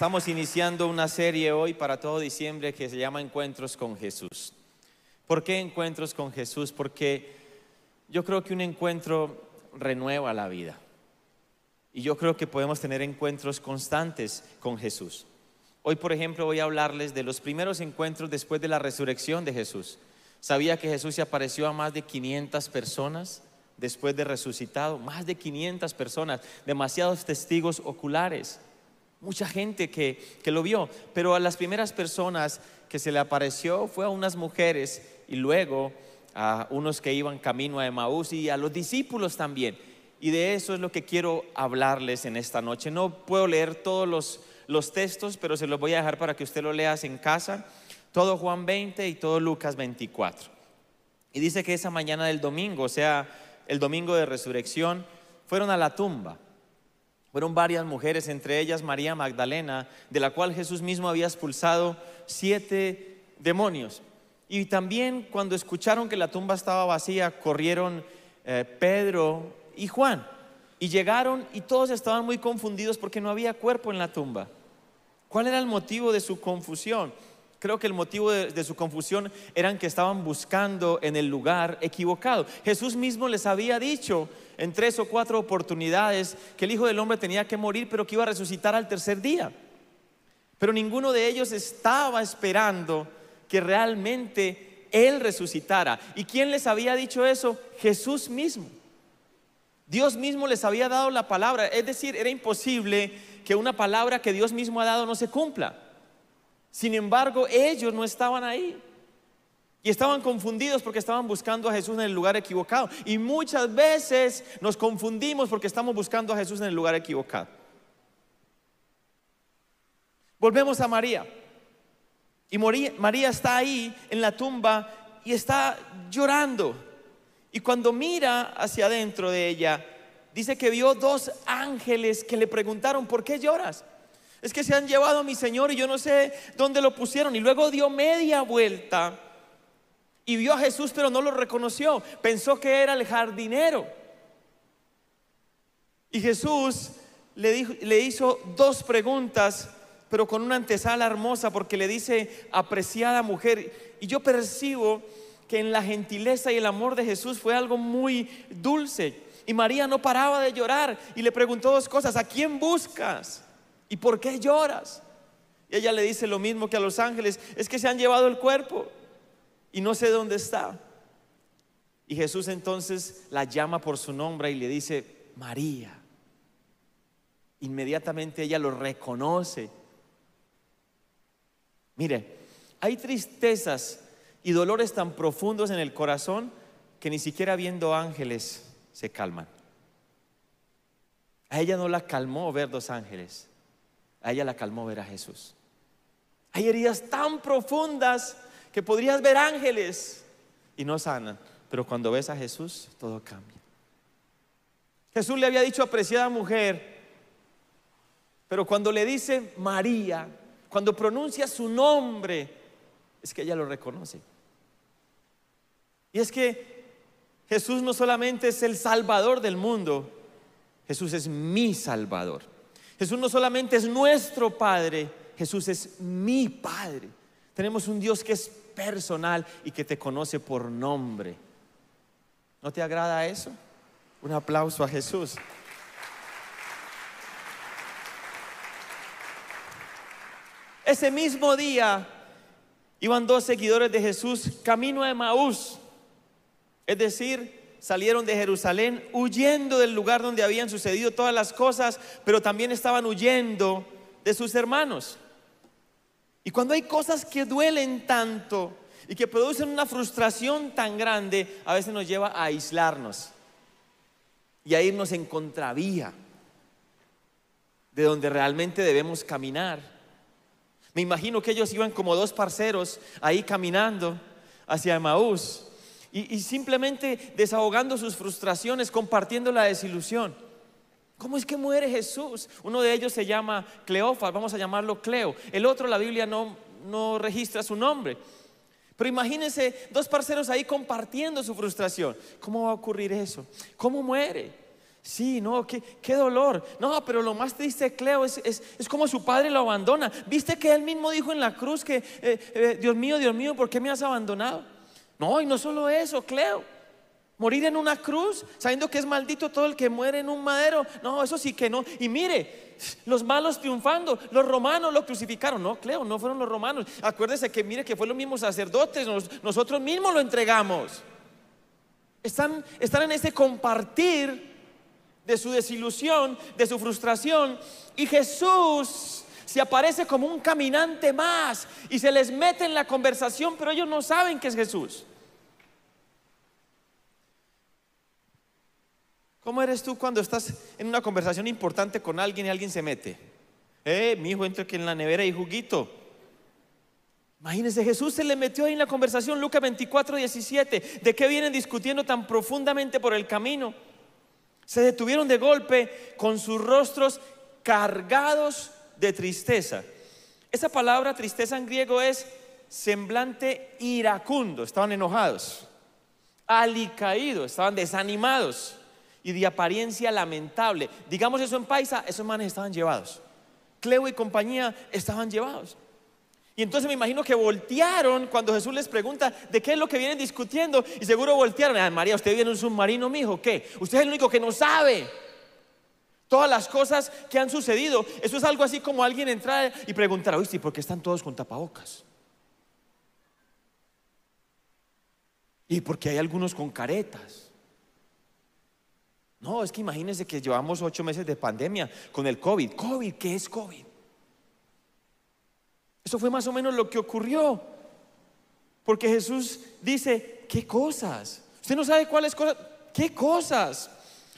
Estamos iniciando una serie hoy para todo diciembre que se llama Encuentros con Jesús. ¿Por qué encuentros con Jesús? Porque yo creo que un encuentro renueva la vida. Y yo creo que podemos tener encuentros constantes con Jesús. Hoy, por ejemplo, voy a hablarles de los primeros encuentros después de la resurrección de Jesús. ¿Sabía que Jesús se apareció a más de 500 personas después de resucitado? Más de 500 personas, demasiados testigos oculares mucha gente que, lo vio, pero a las primeras personas que se le apareció fue a unas mujeres y luego a unos que iban camino a Emaús y a los discípulos también. Y de eso es lo que quiero hablarles en esta noche. No puedo leer todos los, los textos, pero se los voy a dejar para que usted lo leas en casa. Todo Juan 20 y todo Lucas 24. Y dice que esa mañana del domingo, o sea, el domingo de resurrección, fueron a la tumba fueron varias mujeres, entre ellas María Magdalena, de la cual Jesús mismo había expulsado siete demonios. Y también cuando escucharon que la tumba estaba vacía, corrieron eh, Pedro y Juan. Y llegaron y todos estaban muy confundidos porque no había cuerpo en la tumba. ¿Cuál era el motivo de su confusión? Creo que el motivo de, su confusión eran que estaban buscando en el lugar equivocado. Jesús mismo les había dicho en tres o cuatro oportunidades que el Hijo del Hombre tenía que morir, pero que iba a resucitar al tercer día. Pero ninguno de ellos estaba esperando que realmente Él resucitara. ¿Y quién les había dicho eso? Jesús mismo. Dios mismo les había dado la palabra. Es decir, era imposible que una palabra que Dios mismo ha dado no se cumpla. Sin embargo, ellos no estaban ahí. Y estaban confundidos porque estaban buscando a Jesús en el lugar equivocado. Y muchas veces nos confundimos porque estamos buscando a Jesús en el lugar equivocado. Volvemos a María. Y María está ahí en la tumba y está llorando. Y cuando mira hacia adentro de ella, dice que vio dos ángeles que le preguntaron, ¿por qué lloras? Es que se han llevado a mi Señor y yo no sé dónde lo pusieron. Y luego dio media vuelta y vio a Jesús pero no lo reconoció. Pensó que era el jardinero. Y Jesús le, le hizo dos preguntas, pero con una antesala hermosa porque le dice, apreciada mujer. Y yo percibo que en la gentileza y el amor de Jesús fue algo muy dulce. Y María no paraba de llorar y le preguntó dos cosas, ¿a quién buscas? ¿Y por qué lloras? Y ella le dice lo mismo que a los ángeles, es que se han llevado el cuerpo y no sé dónde está. Y Jesús entonces la llama por su nombre y le dice, María. Inmediatamente ella lo reconoce. Mire, hay tristezas y dolores tan profundos en el corazón que ni siquiera viendo ángeles se calman. A ella no la calmó ver dos ángeles, a ella la calmó ver a Jesús. Hay heridas tan profundas que podrías ver ángeles y no sanan, pero cuando ves a Jesús todo cambia. Jesús le había dicho apreciada mujer, pero cuando le dice María, cuando pronuncia su nombre, es que ella lo reconoce. Y es que Jesús no solamente es el Salvador del mundo, Jesús es mi Salvador. Jesús no solamente es nuestro Padre, Jesús es mi Padre. Tenemos un Dios que es personal y que te conoce por nombre. ¿No te agrada eso? Un aplauso a Jesús. Ese mismo día iban dos seguidores de Jesús camino a Emaús. Es decir, salieron de Jerusalén huyendo del lugar donde habían sucedido todas las cosas, pero también estaban huyendo de sus hermanos. Y cuando hay cosas que duelen tanto y que producen una frustración tan grande, a veces nos lleva a aislarnos y a irnos en contravía de donde realmente debemos caminar. Me imagino que ellos iban como dos parceros ahí caminando hacia Emaús y, simplemente desahogando sus frustraciones, compartiendo la desilusión. ¿Cómo es que muere Jesús? Uno de ellos se llama Cleofas, vamos a llamarlo Cleo. El otro, la Biblia no, no registra su nombre. Pero imagínense dos parceros ahí compartiendo su frustración. ¿Cómo va a ocurrir eso? ¿Cómo muere? Sí, no, qué, qué dolor. No, pero lo más triste, Cleo, es, es, es, como su padre lo abandona. ¿Viste que él mismo dijo en la cruz que, eh, eh, Dios mío, Dios mío, ¿por qué me has abandonado? No, y no solo eso, Cleo. Morir en una cruz, sabiendo que es maldito todo el que muere en un madero. No, eso sí que no. Y mire, los malos triunfando, los romanos lo crucificaron. No, Cleo, no fueron los romanos. Acuérdese que mire que fue los mismos sacerdotes, nosotros mismos lo entregamos. Están, están en ese compartir de su desilusión, de su frustración. Y Jesús se aparece como un caminante más y se les mete en la conversación, pero ellos no saben que es Jesús. ¿Cómo eres tú cuando estás en una conversación importante con alguien y alguien se mete? Eh, mi hijo, entra aquí en la nevera y juguito. Imagínense, Jesús se le metió ahí en la conversación, Lucas 24, 17. ¿De qué vienen discutiendo tan profundamente por el camino? Se detuvieron de golpe con sus rostros cargados de tristeza. Esa palabra tristeza en griego es semblante iracundo, estaban enojados, alicaídos, estaban desanimados y de apariencia lamentable. Digamos eso en paisa, esos manes estaban llevados. Cleo y compañía estaban llevados. Y entonces me imagino que voltearon cuando Jesús les pregunta de qué es lo que vienen discutiendo. Y seguro voltearon. Ay, María, usted viene en un submarino, mijo. ¿Qué? Usted es el único que no sabe todas las cosas que han sucedido. Eso es algo así como alguien entrar y preguntar, oye, ¿por qué están todos con tapabocas? Y porque hay algunos con caretas. No, es que imagínense que llevamos ocho meses de pandemia con el COVID. COVID, ¿qué es COVID? Eso fue más o menos lo que ocurrió. Porque Jesús dice, ¿qué cosas? Usted no sabe cuáles cosas. ¿Qué cosas?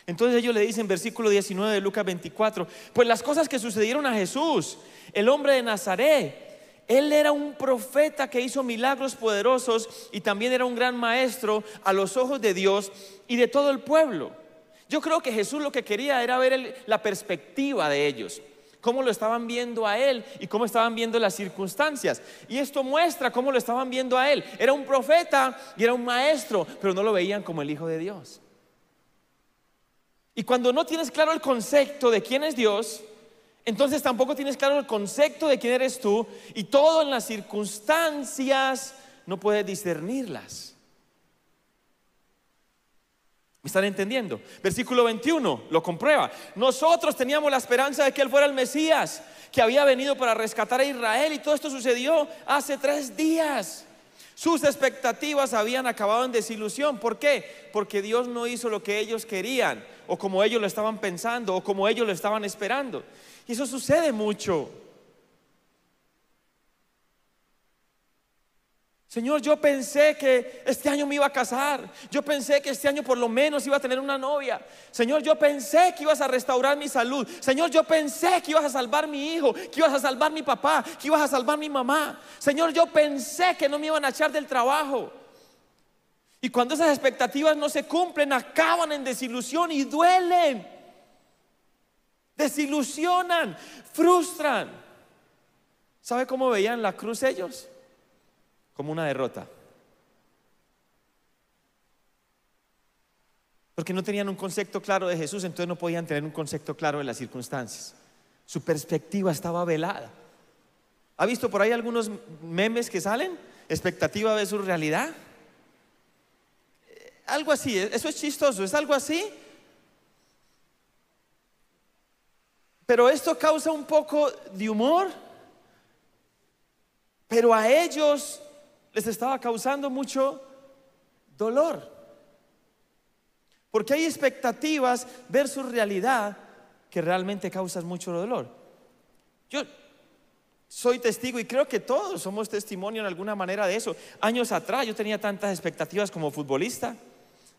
Entonces ellos le dicen, versículo 19 de Lucas 24, pues las cosas que sucedieron a Jesús, el hombre de Nazaret, él era un profeta que hizo milagros poderosos y también era un gran maestro a los ojos de Dios y de todo el pueblo. Yo creo que Jesús lo que quería era ver la perspectiva de ellos, cómo lo estaban viendo a él y cómo estaban viendo las circunstancias. Y esto muestra cómo lo estaban viendo a él. Era un profeta y era un maestro, pero no lo veían como el Hijo de Dios. Y cuando no tienes claro el concepto de quién es Dios, entonces tampoco tienes claro el concepto de quién eres tú y todo en las circunstancias no puedes discernirlas. ¿Me están entendiendo? Versículo 21 lo comprueba. Nosotros teníamos la esperanza de que Él fuera el Mesías, que había venido para rescatar a Israel y todo esto sucedió hace tres días. Sus expectativas habían acabado en desilusión. ¿Por qué? Porque Dios no hizo lo que ellos querían, o como ellos lo estaban pensando, o como ellos lo estaban esperando. Y eso sucede mucho. Señor, yo pensé que este año me iba a casar. Yo pensé que este año por lo menos iba a tener una novia. Señor, yo pensé que ibas a restaurar mi salud. Señor, yo pensé que ibas a salvar mi hijo, que ibas a salvar mi papá, que ibas a salvar mi mamá. Señor, yo pensé que no me iban a echar del trabajo. Y cuando esas expectativas no se cumplen, acaban en desilusión y duelen. Desilusionan, frustran. ¿Sabe cómo veían la cruz ellos? Como una derrota. Porque no tenían un concepto claro de Jesús, entonces no podían tener un concepto claro de las circunstancias. Su perspectiva estaba velada. ¿Ha visto por ahí algunos memes que salen? Expectativa versus realidad. Eh, algo así, eso es chistoso, es algo así. Pero esto causa un poco de humor. Pero a ellos les estaba causando mucho dolor. Porque hay expectativas versus realidad que realmente causan mucho dolor. Yo soy testigo y creo que todos somos testimonio en alguna manera de eso. Años atrás yo tenía tantas expectativas como futbolista.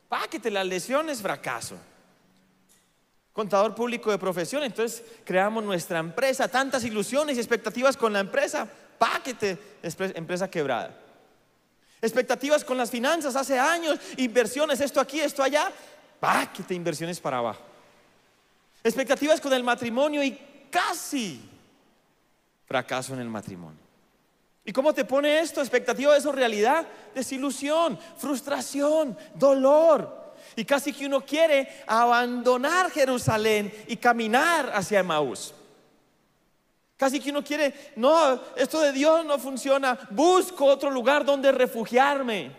Páquete las lesiones, fracaso. Contador público de profesión, entonces creamos nuestra empresa, tantas ilusiones y expectativas con la empresa. Páquete, empresa quebrada. Expectativas con las finanzas hace años, inversiones, esto aquí, esto allá. te inversiones para abajo. Expectativas con el matrimonio y casi fracaso en el matrimonio. ¿Y cómo te pone esto? Expectativa de eso, realidad, desilusión, frustración, dolor. Y casi que uno quiere abandonar Jerusalén y caminar hacia Emaús. Casi que uno quiere, no, esto de Dios no funciona, busco otro lugar donde refugiarme.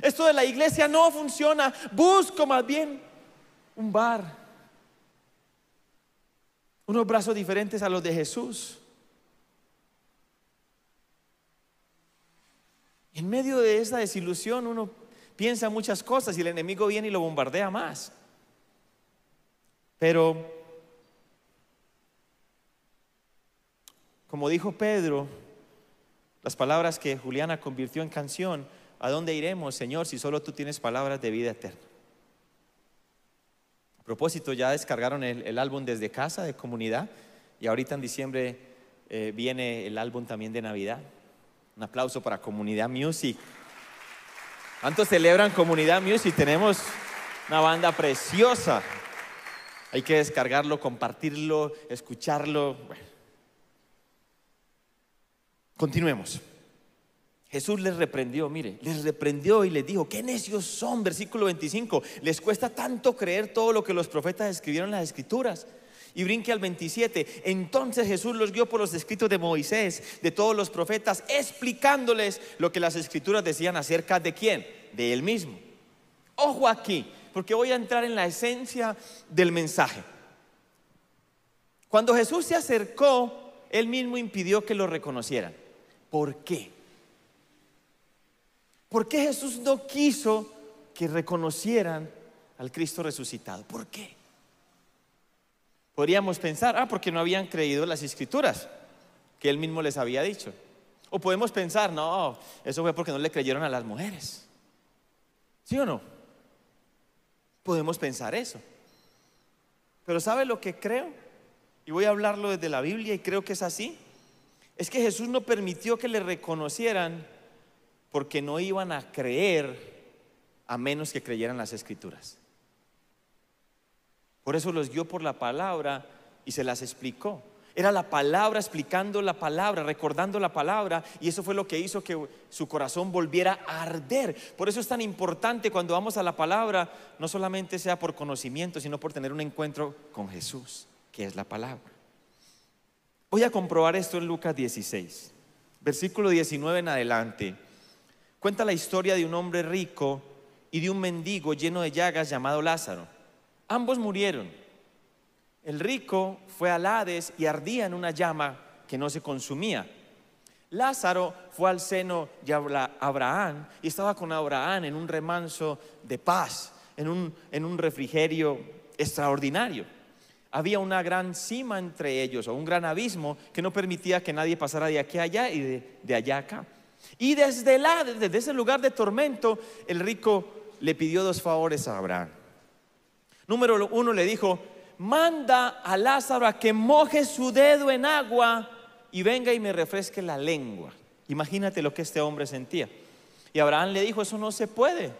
Esto de la iglesia no funciona, busco más bien un bar. Unos brazos diferentes a los de Jesús. En medio de esa desilusión uno piensa muchas cosas y el enemigo viene y lo bombardea más. Pero Como dijo Pedro, las palabras que Juliana convirtió en canción, ¿a dónde iremos, Señor, si solo tú tienes palabras de vida eterna? A propósito, ya descargaron el, álbum desde casa de comunidad y ahorita en diciembre eh, viene el álbum también de Navidad. Un aplauso para Comunidad Music. ¿Cuántos celebran Comunidad Music? Tenemos una banda preciosa. Hay que descargarlo, compartirlo, escucharlo. Continuemos. Jesús les reprendió, mire, les reprendió y les dijo, qué necios son, versículo 25, les cuesta tanto creer todo lo que los profetas escribieron en las escrituras. Y brinque al 27, entonces Jesús los guió por los escritos de Moisés, de todos los profetas, explicándoles lo que las escrituras decían acerca de quién, de él mismo. Ojo aquí, porque voy a entrar en la esencia del mensaje. Cuando Jesús se acercó, él mismo impidió que lo reconocieran. ¿Por qué? ¿Por qué Jesús no quiso que reconocieran al Cristo resucitado? ¿Por qué? Podríamos pensar, ah, porque no habían creído las escrituras que él mismo les había dicho. O podemos pensar, no, eso fue porque no le creyeron a las mujeres. ¿Sí o no? Podemos pensar eso. Pero ¿sabe lo que creo? Y voy a hablarlo desde la Biblia y creo que es así es que Jesús no permitió que le reconocieran porque no iban a creer a menos que creyeran las escrituras. Por eso los guió por la palabra y se las explicó. Era la palabra explicando la palabra, recordando la palabra, y eso fue lo que hizo que su corazón volviera a arder. Por eso es tan importante cuando vamos a la palabra, no solamente sea por conocimiento, sino por tener un encuentro con Jesús, que es la palabra. Voy a comprobar esto en Lucas 16, versículo 19 en adelante. Cuenta la historia de un hombre rico y de un mendigo lleno de llagas llamado Lázaro. Ambos murieron. El rico fue al Hades y ardía en una llama que no se consumía. Lázaro fue al seno de Abraham y estaba con Abraham en un remanso de paz, en un, en un refrigerio extraordinario había una gran cima entre ellos o un gran abismo que no permitía que nadie pasara de aquí a allá y de, allá a acá. Y desde, la, desde ese lugar de tormento, el rico le pidió dos favores a Abraham. Número uno le dijo, manda a Lázaro a que moje su dedo en agua y venga y me refresque la lengua. Imagínate lo que este hombre sentía. Y Abraham le dijo, eso no se puede.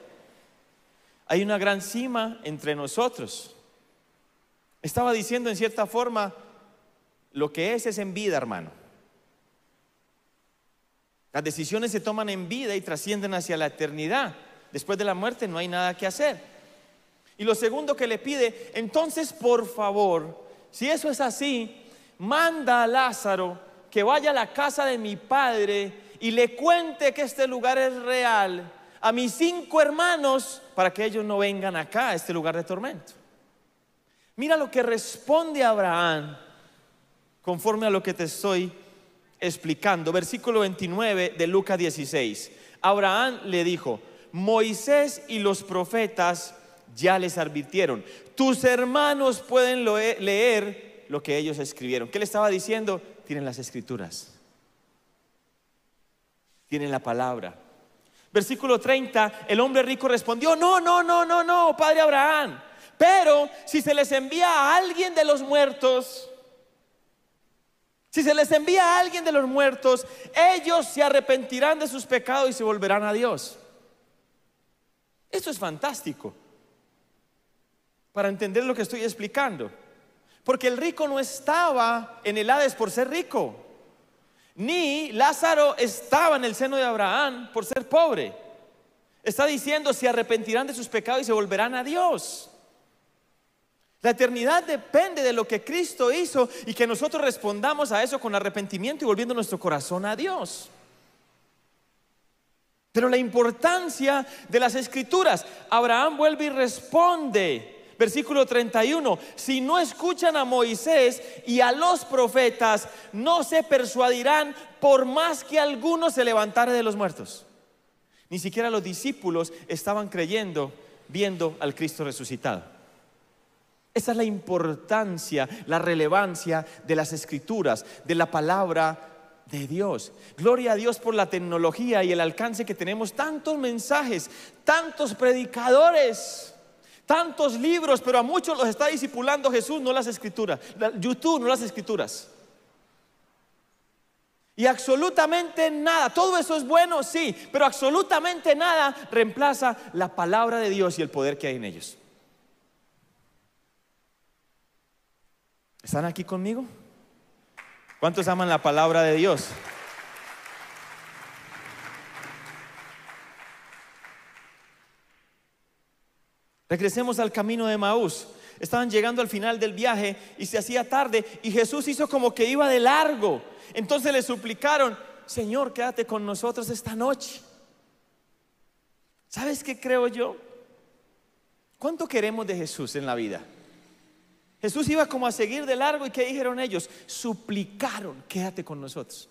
Hay una gran cima entre nosotros. Estaba diciendo en cierta forma, lo que es es en vida, hermano. Las decisiones se toman en vida y trascienden hacia la eternidad. Después de la muerte no hay nada que hacer. Y lo segundo que le pide, entonces por favor, si eso es así, manda a Lázaro que vaya a la casa de mi padre y le cuente que este lugar es real a mis cinco hermanos para que ellos no vengan acá a este lugar de tormento. Mira lo que responde Abraham conforme a lo que te estoy explicando. Versículo 29 de Lucas 16. Abraham le dijo, Moisés y los profetas ya les advirtieron, tus hermanos pueden leer lo que ellos escribieron. ¿Qué le estaba diciendo? Tienen las escrituras. Tienen la palabra. Versículo 30, el hombre rico respondió, no, no, no, no, no, padre Abraham. Pero si se les envía a alguien de los muertos, si se les envía a alguien de los muertos, ellos se arrepentirán de sus pecados y se volverán a Dios. Esto es fantástico para entender lo que estoy explicando. Porque el rico no estaba en el Hades por ser rico, ni Lázaro estaba en el seno de Abraham por ser pobre. Está diciendo, se arrepentirán de sus pecados y se volverán a Dios. La eternidad depende de lo que Cristo hizo y que nosotros respondamos a eso con arrepentimiento y volviendo nuestro corazón a Dios. Pero la importancia de las escrituras, Abraham vuelve y responde. Versículo 31, si no escuchan a Moisés y a los profetas, no se persuadirán por más que alguno se levantare de los muertos. Ni siquiera los discípulos estaban creyendo viendo al Cristo resucitado. Esa es la importancia, la relevancia de las escrituras, de la palabra de Dios. Gloria a Dios por la tecnología y el alcance que tenemos. Tantos mensajes, tantos predicadores, tantos libros, pero a muchos los está discipulando Jesús, no las escrituras. YouTube, no las escrituras. Y absolutamente nada, todo eso es bueno, sí, pero absolutamente nada reemplaza la palabra de Dios y el poder que hay en ellos. ¿Están aquí conmigo? ¿Cuántos aman la palabra de Dios? Regresemos al camino de Maús. Estaban llegando al final del viaje y se hacía tarde y Jesús hizo como que iba de largo. Entonces le suplicaron, Señor, quédate con nosotros esta noche. ¿Sabes qué creo yo? ¿Cuánto queremos de Jesús en la vida? Jesús iba como a seguir de largo y ¿qué dijeron ellos? Suplicaron, quédate con nosotros.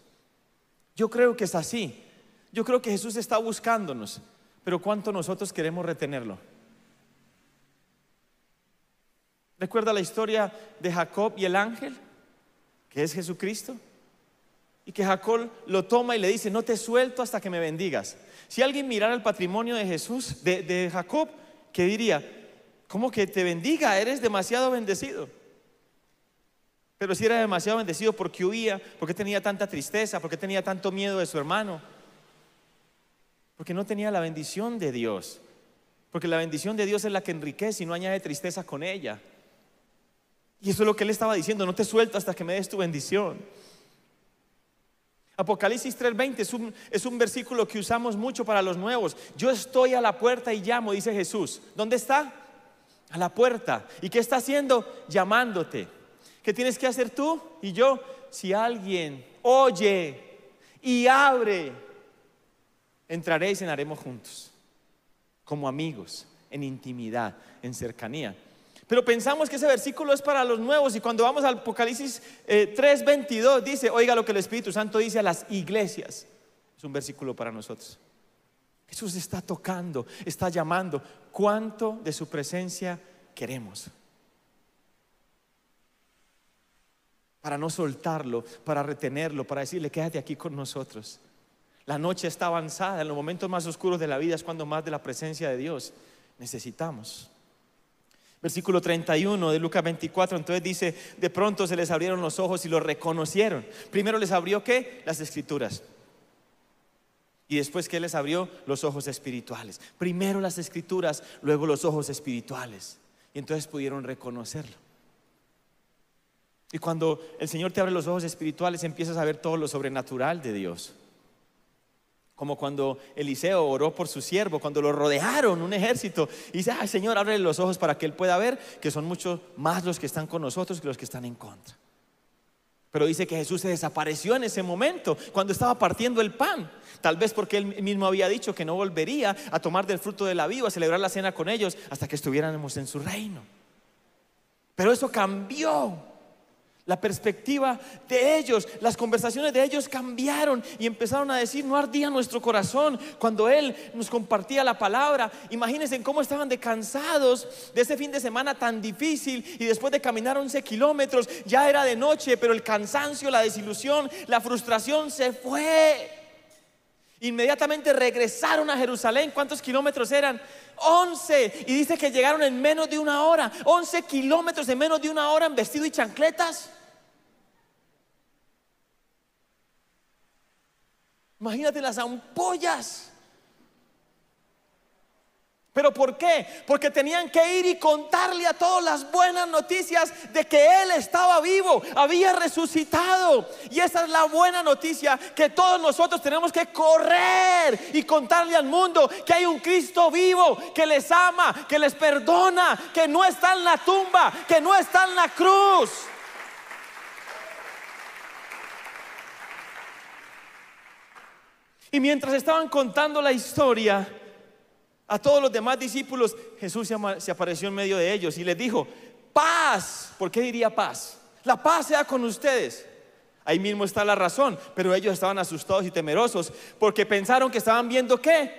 Yo creo que es así. Yo creo que Jesús está buscándonos, pero ¿cuánto nosotros queremos retenerlo? ¿Recuerda la historia de Jacob y el ángel? Que es Jesucristo. Y que Jacob lo toma y le dice, no te suelto hasta que me bendigas. Si alguien mirara el patrimonio de Jesús, de, de Jacob, ¿qué diría? ¿Cómo que te bendiga? Eres demasiado bendecido. Pero si era demasiado bendecido porque huía, porque tenía tanta tristeza, porque tenía tanto miedo de su hermano, porque no tenía la bendición de Dios, porque la bendición de Dios es la que enriquece y no añade tristeza con ella. Y eso es lo que él estaba diciendo, no te suelto hasta que me des tu bendición. Apocalipsis 3:20 es un, es un versículo que usamos mucho para los nuevos. Yo estoy a la puerta y llamo, dice Jesús. ¿Dónde está? A la puerta. ¿Y qué está haciendo? Llamándote. ¿Qué tienes que hacer tú y yo? Si alguien oye y abre, entraré y cenaremos juntos, como amigos, en intimidad, en cercanía. Pero pensamos que ese versículo es para los nuevos y cuando vamos al Apocalipsis 3:22 eh, dice, oiga lo que el Espíritu Santo dice a las iglesias. Es un versículo para nosotros. Jesús está tocando, está llamando. ¿Cuánto de su presencia queremos? Para no soltarlo, para retenerlo, para decirle, quédate aquí con nosotros. La noche está avanzada, en los momentos más oscuros de la vida es cuando más de la presencia de Dios necesitamos. Versículo 31 de Lucas 24, entonces dice, de pronto se les abrieron los ojos y lo reconocieron. Primero les abrió qué? Las escrituras. Y después que les abrió los ojos espirituales. Primero las escrituras, luego los ojos espirituales. Y entonces pudieron reconocerlo. Y cuando el Señor te abre los ojos espirituales, empiezas a ver todo lo sobrenatural de Dios. Como cuando Eliseo oró por su siervo, cuando lo rodearon un ejército. Y dice, ay Señor, ábrele los ojos para que él pueda ver que son muchos más los que están con nosotros que los que están en contra. Pero dice que Jesús se desapareció en ese momento, cuando estaba partiendo el pan. Tal vez porque él mismo había dicho que no volvería a tomar del fruto de la vida, a celebrar la cena con ellos, hasta que estuviéramos en su reino. Pero eso cambió la perspectiva de ellos, las conversaciones de ellos cambiaron y empezaron a decir, no ardía nuestro corazón cuando Él nos compartía la palabra. Imagínense cómo estaban de cansados de ese fin de semana tan difícil y después de caminar 11 kilómetros, ya era de noche, pero el cansancio, la desilusión, la frustración se fue. Inmediatamente regresaron a Jerusalén. ¿Cuántos kilómetros eran? 11. Y dice que llegaron en menos de una hora. 11 kilómetros en menos de una hora en vestido y chancletas. Imagínate las ampollas. ¿Pero por qué? Porque tenían que ir y contarle a todos las buenas noticias de que Él estaba vivo, había resucitado. Y esa es la buena noticia que todos nosotros tenemos que correr y contarle al mundo que hay un Cristo vivo, que les ama, que les perdona, que no está en la tumba, que no está en la cruz. Y mientras estaban contando la historia, a todos los demás discípulos, Jesús se apareció en medio de ellos y les dijo, paz. ¿Por qué diría paz? La paz sea con ustedes. Ahí mismo está la razón, pero ellos estaban asustados y temerosos porque pensaron que estaban viendo qué?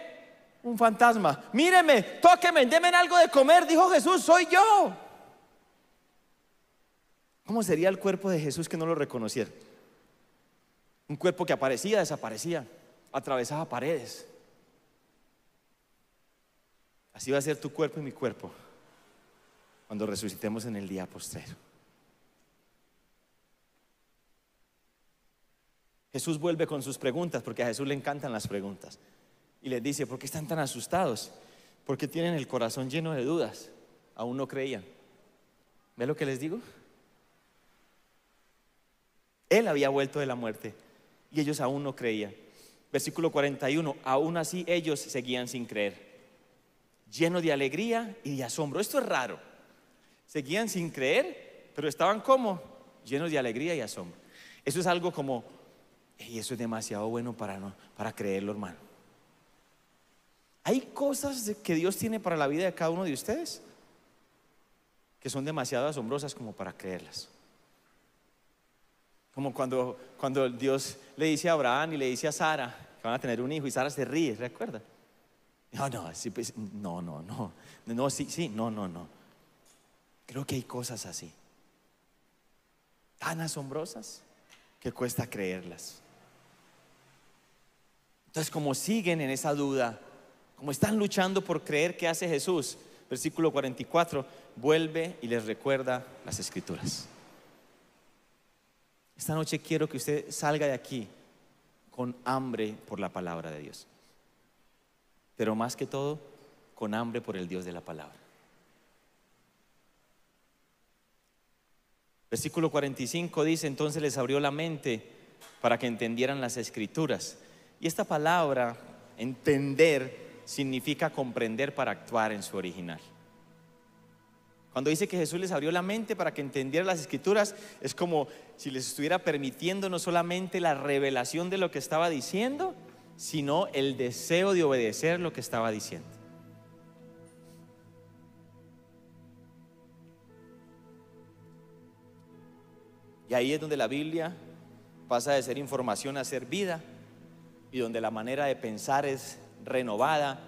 Un fantasma. Míreme, tóqueme, denme algo de comer, dijo Jesús, soy yo. ¿Cómo sería el cuerpo de Jesús que no lo reconociera? Un cuerpo que aparecía, desaparecía, atravesaba paredes. Así va a ser tu cuerpo y mi cuerpo cuando resucitemos en el día postrero. Jesús vuelve con sus preguntas, porque a Jesús le encantan las preguntas. Y les dice, ¿por qué están tan asustados? ¿Por qué tienen el corazón lleno de dudas? Aún no creían. ¿Ve lo que les digo? Él había vuelto de la muerte y ellos aún no creían. Versículo 41, aún así ellos seguían sin creer lleno de alegría y de asombro. Esto es raro. Seguían sin creer, pero estaban como llenos de alegría y asombro. Eso es algo como, y eso es demasiado bueno para, no, para creerlo, hermano. Hay cosas que Dios tiene para la vida de cada uno de ustedes que son demasiado asombrosas como para creerlas. Como cuando, cuando Dios le dice a Abraham y le dice a Sara que van a tener un hijo y Sara se ríe, ¿recuerda? No, no, pues, no, no, no. No, sí, sí, no, no, no. Creo que hay cosas así. Tan asombrosas que cuesta creerlas. Entonces, como siguen en esa duda, como están luchando por creer que hace Jesús, versículo 44, vuelve y les recuerda las escrituras. Esta noche quiero que usted salga de aquí con hambre por la palabra de Dios pero más que todo con hambre por el Dios de la palabra. Versículo 45 dice, entonces les abrió la mente para que entendieran las escrituras. Y esta palabra, entender, significa comprender para actuar en su original. Cuando dice que Jesús les abrió la mente para que entendieran las escrituras, es como si les estuviera permitiendo no solamente la revelación de lo que estaba diciendo, sino el deseo de obedecer lo que estaba diciendo. Y ahí es donde la Biblia pasa de ser información a ser vida y donde la manera de pensar es renovada.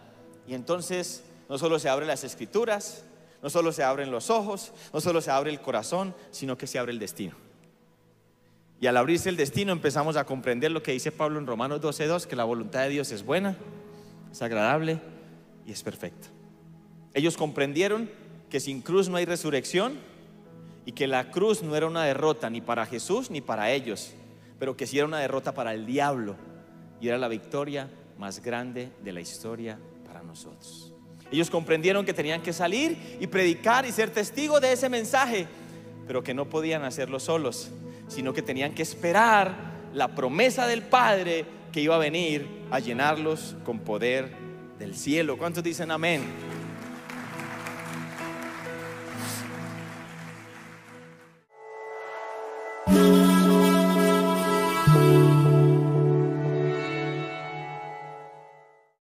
Y entonces no solo se abren las escrituras, no solo se abren los ojos, no solo se abre el corazón, sino que se abre el destino. Y al abrirse el destino empezamos a comprender lo que dice Pablo en Romanos 12.2, que la voluntad de Dios es buena, es agradable y es perfecta. Ellos comprendieron que sin cruz no hay resurrección y que la cruz no era una derrota ni para Jesús ni para ellos, pero que sí era una derrota para el diablo y era la victoria más grande de la historia para nosotros. Ellos comprendieron que tenían que salir y predicar y ser testigos de ese mensaje, pero que no podían hacerlo solos, sino que tenían que esperar la promesa del Padre que iba a venir a llenarlos con poder del cielo. ¿Cuántos dicen amén?